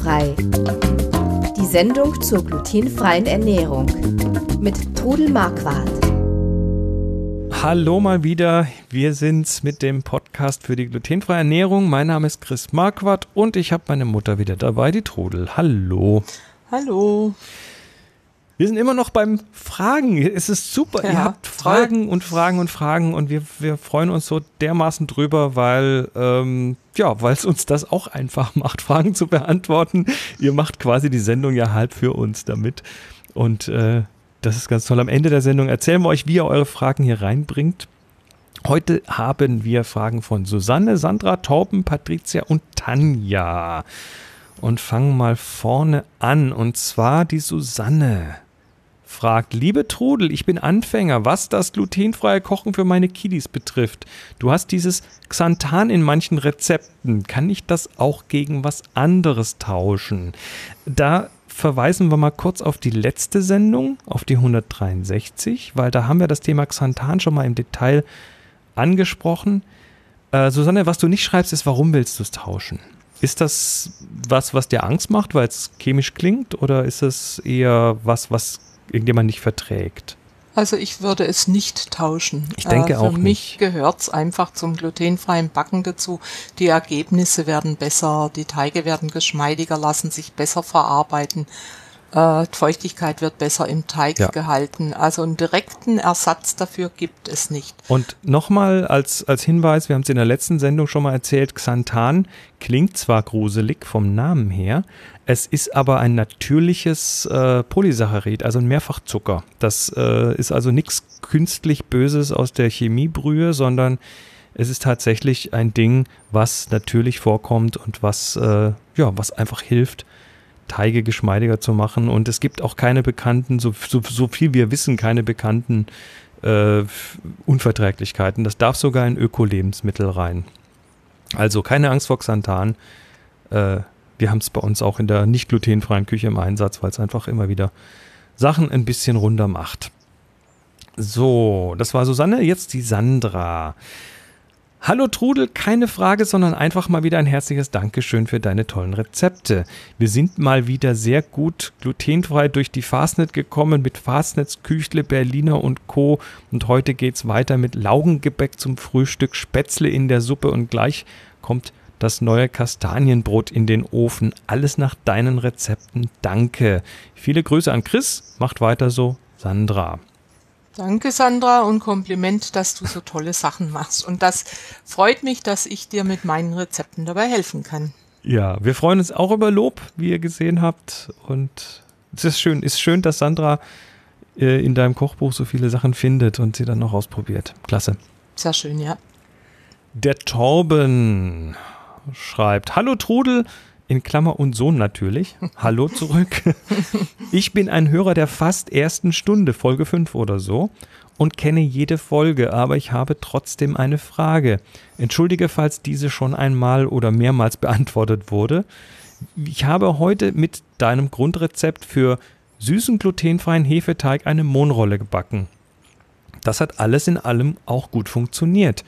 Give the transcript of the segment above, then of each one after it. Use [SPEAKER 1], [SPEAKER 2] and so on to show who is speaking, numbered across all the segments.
[SPEAKER 1] Glutenfrei. Die Sendung zur glutenfreien Ernährung mit Trudel Marquardt.
[SPEAKER 2] Hallo mal wieder. Wir sind's mit dem Podcast für die glutenfreie Ernährung. Mein Name ist Chris Marquardt und ich habe meine Mutter wieder dabei, die Trudel. Hallo.
[SPEAKER 3] Hallo.
[SPEAKER 2] Wir sind immer noch beim Fragen. Es ist super. Ja, Ihr habt Fragen und Fragen und Fragen und wir, wir freuen uns so dermaßen drüber, weil ähm, ja, weil es uns das auch einfach macht, Fragen zu beantworten. Ihr macht quasi die Sendung ja halb für uns damit. Und äh, das ist ganz toll. Am Ende der Sendung erzählen wir euch, wie ihr eure Fragen hier reinbringt. Heute haben wir Fragen von Susanne, Sandra, Torben, Patricia und Tanja. Und fangen mal vorne an. Und zwar die Susanne fragt, liebe Trudel, ich bin Anfänger, was das glutenfreie Kochen für meine Kiddies betrifft. Du hast dieses Xanthan in manchen Rezepten. Kann ich das auch gegen was anderes tauschen? Da verweisen wir mal kurz auf die letzte Sendung, auf die 163, weil da haben wir das Thema Xanthan schon mal im Detail angesprochen. Äh, Susanne, was du nicht schreibst, ist, warum willst du es tauschen? Ist das was, was dir Angst macht, weil es chemisch klingt, oder ist es eher was, was irgendjemand nicht verträgt?
[SPEAKER 3] Also ich würde es nicht tauschen.
[SPEAKER 2] Ich denke äh,
[SPEAKER 3] für
[SPEAKER 2] auch
[SPEAKER 3] Für mich gehört es einfach zum glutenfreien Backen dazu. Die Ergebnisse werden besser, die Teige werden geschmeidiger, lassen sich besser verarbeiten. Äh, Feuchtigkeit wird besser im Teig ja. gehalten. Also einen direkten Ersatz dafür gibt es nicht.
[SPEAKER 2] Und nochmal als, als Hinweis, wir haben es in der letzten Sendung schon mal erzählt, Xanthan klingt zwar gruselig vom Namen her, es ist aber ein natürliches äh, Polysaccharid, also ein Mehrfachzucker. Das äh, ist also nichts künstlich Böses aus der Chemiebrühe, sondern es ist tatsächlich ein Ding, was natürlich vorkommt und was, äh, ja, was einfach hilft, Teige geschmeidiger zu machen. Und es gibt auch keine bekannten, so, so, so viel wir wissen, keine bekannten äh, Unverträglichkeiten. Das darf sogar in Öko-Lebensmittel rein. Also keine Angst vor Xanthan. Äh, wir haben es bei uns auch in der nicht glutenfreien Küche im Einsatz, weil es einfach immer wieder Sachen ein bisschen runder macht. So, das war Susanne, jetzt die Sandra. Hallo Trudel, keine Frage, sondern einfach mal wieder ein herzliches Dankeschön für deine tollen Rezepte. Wir sind mal wieder sehr gut glutenfrei durch die Fastnet gekommen mit Fastnets, Küchle, Berliner und Co. Und heute geht's weiter mit Laugengebäck zum Frühstück, Spätzle in der Suppe und gleich kommt das neue Kastanienbrot in den Ofen. Alles nach deinen Rezepten. Danke. Viele Grüße an Chris. Macht weiter so. Sandra.
[SPEAKER 3] Danke, Sandra, und Kompliment, dass du so tolle Sachen machst. Und das freut mich, dass ich dir mit meinen Rezepten dabei helfen kann.
[SPEAKER 2] Ja, wir freuen uns auch über Lob, wie ihr gesehen habt. Und es ist schön, ist schön, dass Sandra äh, in deinem Kochbuch so viele Sachen findet und sie dann noch ausprobiert. Klasse.
[SPEAKER 3] Sehr schön, ja.
[SPEAKER 2] Der Torben schreibt: Hallo Trudel, in Klammer und Sohn natürlich. Hallo zurück. Ich bin ein Hörer der fast ersten Stunde, Folge 5 oder so, und kenne jede Folge, aber ich habe trotzdem eine Frage. Entschuldige, falls diese schon einmal oder mehrmals beantwortet wurde. Ich habe heute mit deinem Grundrezept für süßen glutenfreien Hefeteig eine Mohnrolle gebacken. Das hat alles in allem auch gut funktioniert.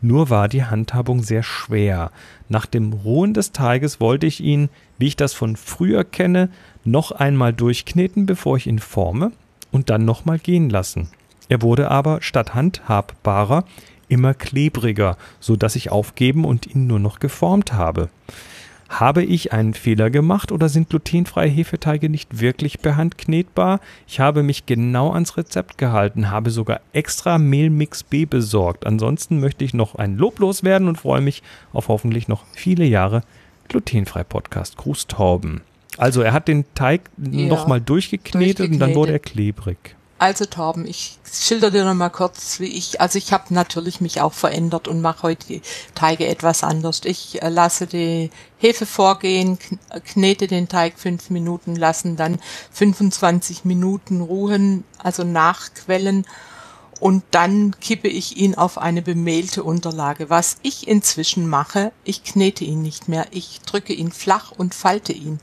[SPEAKER 2] Nur war die Handhabung sehr schwer. Nach dem Ruhen des Teiges wollte ich ihn, wie ich das von früher kenne, noch einmal durchkneten, bevor ich ihn forme und dann nochmal gehen lassen. Er wurde aber statt handhabbarer immer klebriger, so dass ich aufgeben und ihn nur noch geformt habe. Habe ich einen Fehler gemacht oder sind glutenfreie Hefeteige nicht wirklich per Hand knetbar? Ich habe mich genau ans Rezept gehalten, habe sogar extra Mehlmix B besorgt. Ansonsten möchte ich noch ein Lob loswerden und freue mich auf hoffentlich noch viele Jahre glutenfrei Podcast. Gruß Torben. Also er hat den Teig ja, nochmal durchgeknetet, durchgeknetet und dann wurde er klebrig.
[SPEAKER 3] Also Torben, ich schilder dir noch mal kurz, wie ich, also ich habe natürlich mich auch verändert und mache heute die Teige etwas anders. Ich äh, lasse die Hefe vorgehen, knete den Teig fünf Minuten, lassen dann 25 Minuten ruhen, also nachquellen und dann kippe ich ihn auf eine bemehlte Unterlage. Was ich inzwischen mache, ich knete ihn nicht mehr, ich drücke ihn flach und falte ihn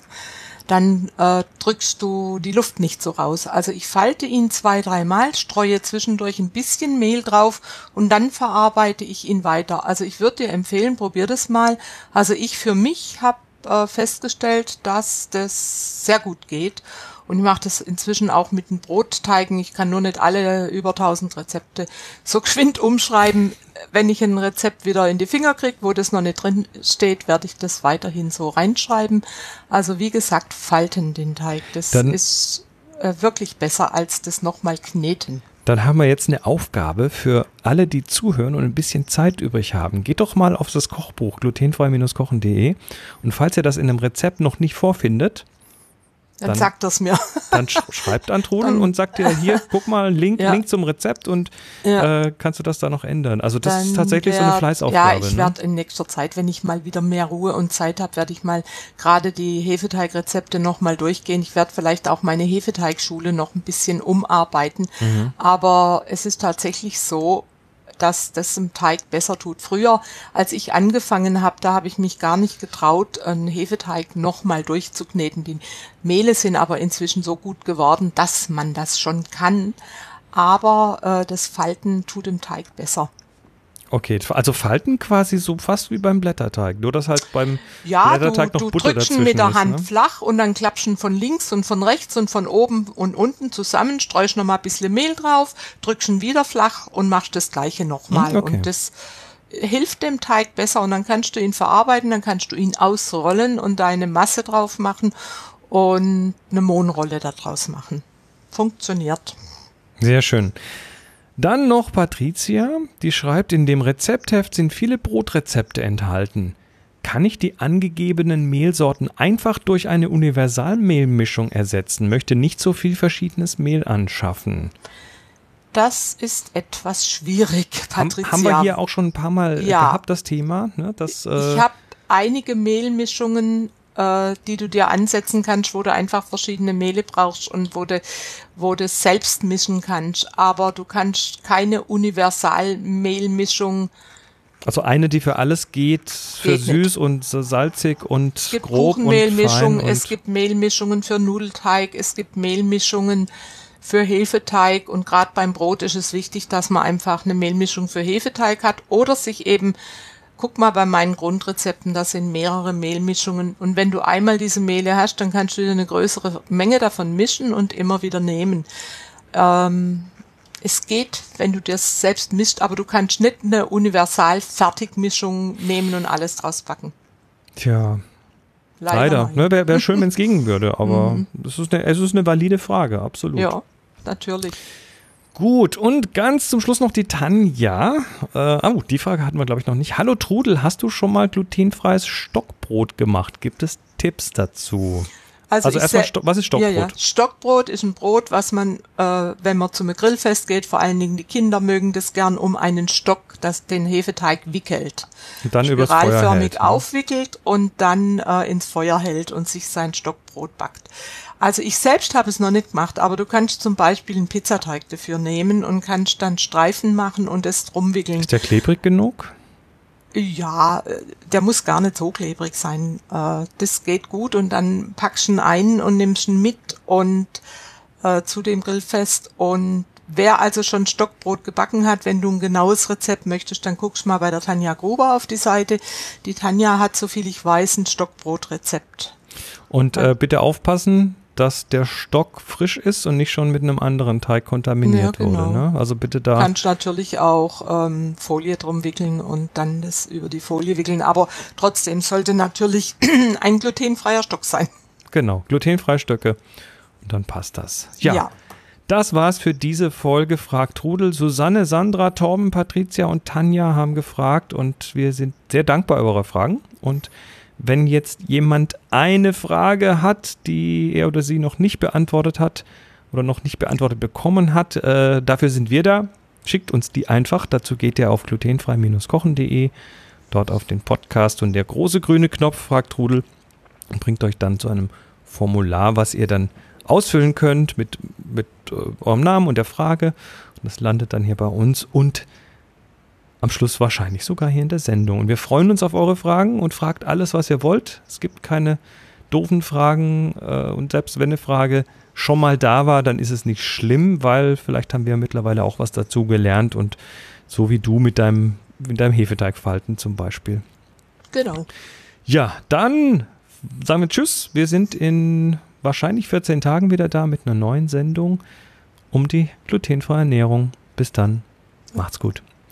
[SPEAKER 3] dann äh, drückst du die Luft nicht so raus. Also ich falte ihn zwei, dreimal, streue zwischendurch ein bisschen Mehl drauf und dann verarbeite ich ihn weiter. Also ich würde dir empfehlen, probier das mal. Also ich für mich habe äh, festgestellt, dass das sehr gut geht. Und ich mache das inzwischen auch mit den Brotteigen. Ich kann nur nicht alle über 1000 Rezepte so geschwind umschreiben. Wenn ich ein Rezept wieder in die Finger kriege, wo das noch nicht drin steht, werde ich das weiterhin so reinschreiben. Also wie gesagt, falten den Teig. Das
[SPEAKER 2] Dann
[SPEAKER 3] ist äh, wirklich besser als das nochmal kneten.
[SPEAKER 2] Dann haben wir jetzt eine Aufgabe für alle, die zuhören und ein bisschen Zeit übrig haben. Geht doch mal auf das Kochbuch glutenfrei-kochen.de und falls ihr das in einem Rezept noch nicht vorfindet,
[SPEAKER 3] Dann,
[SPEAKER 2] Dann-
[SPEAKER 3] sagt das mir.
[SPEAKER 2] dann sch schreibt an Trudel und sagt dir hier, guck mal, Link,
[SPEAKER 3] Ja.
[SPEAKER 2] Link zum Rezept und
[SPEAKER 3] Ja.
[SPEAKER 2] äh, kannst du das da noch ändern. Also das ist
[SPEAKER 3] Dann
[SPEAKER 2] tatsächlich so eine Fleißaufgabe.
[SPEAKER 3] Ja, ich
[SPEAKER 2] ne?
[SPEAKER 3] werde in nächster Zeit, wenn ich mal wieder mehr Ruhe und Zeit habe, werde ich mal gerade die Hefeteigrezepte noch mal durchgehen. Ich werde vielleicht auch meine Hefeteigschule noch ein bisschen umarbeiten.
[SPEAKER 2] Mhm.
[SPEAKER 3] Aber es ist tatsächlich so, dass das im Teig besser tut. Früher, als ich angefangen habe, da habe ich mich gar nicht getraut, einen Hefeteig nochmal durchzukneten. Die Mehle sind aber inzwischen so gut geworden, dass man das schon kann. Aber äh, das Falten tut dem Teig besser.
[SPEAKER 2] Okay, also Falten quasi so fast wie beim Blätterteig, nur dass halt beim
[SPEAKER 3] Ja, du,
[SPEAKER 2] Blätterteig noch
[SPEAKER 3] du
[SPEAKER 2] Butter
[SPEAKER 3] drückst ihn
[SPEAKER 2] dazwischen
[SPEAKER 3] mit der
[SPEAKER 2] ist,
[SPEAKER 3] Hand
[SPEAKER 2] ne?
[SPEAKER 3] flach und dann klappschen von links und von rechts und von oben und unten zusammen, streust noch mal ein bisschen Mehl drauf, drückst ihn wieder flach und machst das gleiche nochmal.
[SPEAKER 2] Hm, okay.
[SPEAKER 3] Und das hilft dem Teig besser und dann kannst du ihn verarbeiten, dann kannst du ihn ausrollen und deine Masse drauf machen und eine Mohnrolle daraus machen. Funktioniert.
[SPEAKER 2] Sehr schön. Dann noch Patricia, die schreibt, in dem Rezeptheft sind viele Brotrezepte enthalten. Kann ich die angegebenen Mehlsorten einfach durch eine Universalmehlmischung ersetzen? Möchte nicht so viel verschiedenes Mehl anschaffen.
[SPEAKER 3] Das ist etwas schwierig,
[SPEAKER 2] Haben,
[SPEAKER 3] Patricia.
[SPEAKER 2] haben wir hier auch schon ein paar Mal
[SPEAKER 3] Ja.
[SPEAKER 2] gehabt, das Thema. Ne? Das, äh,
[SPEAKER 3] Ich habe einige Mehlmischungen, äh, die du dir ansetzen kannst, wo du einfach verschiedene Mehle brauchst und wo du, wo du selbst mischen kannst. Aber du kannst keine Universalmehlmischung.
[SPEAKER 2] also eine, die für alles geht, für
[SPEAKER 3] Geht
[SPEAKER 2] süß und so salzig und
[SPEAKER 3] Es gibt
[SPEAKER 2] grob und
[SPEAKER 3] Kuchenmehlmischungen,
[SPEAKER 2] fein
[SPEAKER 3] es
[SPEAKER 2] und
[SPEAKER 3] gibt Mehlmischungen für Nudelteig, es gibt Mehlmischungen für Hefeteig und gerade beim Brot ist es wichtig, dass man einfach eine Mehlmischung für Hefeteig hat oder sich eben Guck mal bei meinen Grundrezepten, da sind mehrere Mehlmischungen. Und wenn du einmal diese Mehle hast, dann kannst du dir eine größere Menge davon mischen und immer wieder nehmen. Ähm, es geht, wenn du das selbst mischt, aber du kannst nicht eine Universal-Fertigmischung nehmen und alles draus backen.
[SPEAKER 2] Tja, leider. Ne, Wäre wär schön, wenn es gingen würde, aber das ist eine, es ist eine valide Frage, absolut.
[SPEAKER 3] Ja, natürlich.
[SPEAKER 2] Gut, und ganz zum Schluss noch die Tanja. Äh, oh, die Frage hatten wir, glaube ich, noch nicht. Hallo Trudel, hast du schon mal glutenfreies Stockbrot gemacht? Gibt es Tipps dazu? Also
[SPEAKER 3] ich
[SPEAKER 2] erstmal, Sto was ist Stockbrot?
[SPEAKER 3] Ja, ja. Stockbrot ist ein Brot, was man, äh, wenn man zum Grillfest geht, vor allen Dingen die Kinder mögen das gern um einen Stock, das den Hefeteig wickelt.
[SPEAKER 2] Und dann übers Feuer
[SPEAKER 3] Spiralförmig
[SPEAKER 2] hält, ne?
[SPEAKER 3] aufwickelt und dann äh, ins Feuer hält und sich sein Stockbrot backt. Also ich selbst habe es noch nicht gemacht, aber du kannst zum Beispiel einen Pizzateig dafür nehmen und kannst dann Streifen machen und es drum wickeln.
[SPEAKER 2] Ist der klebrig genug?
[SPEAKER 3] Ja, äh, der muss gar nicht so klebrig sein. Äh, Das geht gut und dann packst du ihn ein und nimmst ihn mit und äh, zu dem Grillfest und Wer also schon Stockbrot gebacken hat, wenn du ein genaues Rezept möchtest, dann guckst mal bei der Tanja Gruber auf die Seite. Die Tanja hat, so viel ich weiß, ein Stockbrotrezept.
[SPEAKER 2] Und äh, bitte aufpassen, dass der Stock frisch ist und nicht schon mit einem anderen Teig kontaminiert
[SPEAKER 3] Ja, genau.
[SPEAKER 2] wurde. Ne? Also bitte da.
[SPEAKER 3] Kannst natürlich auch ähm, Folie drum wickeln und dann das über die Folie wickeln. Aber trotzdem sollte natürlich ein glutenfreier Stock sein.
[SPEAKER 2] Genau, glutenfreie Stöcke. Und dann passt das. Ja.
[SPEAKER 3] Ja.
[SPEAKER 2] Das war's für diese Folge Fragt Trudel. Susanne, Sandra, Torben, Patricia und Tanja haben gefragt und wir sind sehr dankbar über eure Fragen. Und wenn jetzt jemand eine Frage hat, die er oder sie noch nicht beantwortet hat oder noch nicht beantwortet bekommen hat, äh, dafür sind wir da. Schickt uns die einfach. Dazu geht ihr auf glutenfrei-kochen.de, dort auf den Podcast und der große grüne Knopf Fragt Trudel und bringt euch dann zu einem Formular, was ihr dann ausfüllen könnt mit, mit äh, eurem Namen und der Frage. Und das landet dann hier bei uns und am Schluss wahrscheinlich sogar hier in der Sendung. Und wir freuen uns auf eure Fragen und fragt alles, was ihr wollt. Es gibt keine doofen Fragen äh, und selbst wenn eine Frage schon mal da war, dann ist es nicht schlimm, weil vielleicht haben wir mittlerweile auch was dazu gelernt und so wie du mit deinem, mit deinem Hefeteigfalten zum Beispiel.
[SPEAKER 3] Genau.
[SPEAKER 2] Ja, dann sagen wir Tschüss. Wir sind in wahrscheinlich 14 Tagen wieder da mit einer neuen Sendung um die glutenfreie Ernährung. Bis dann. Macht's gut.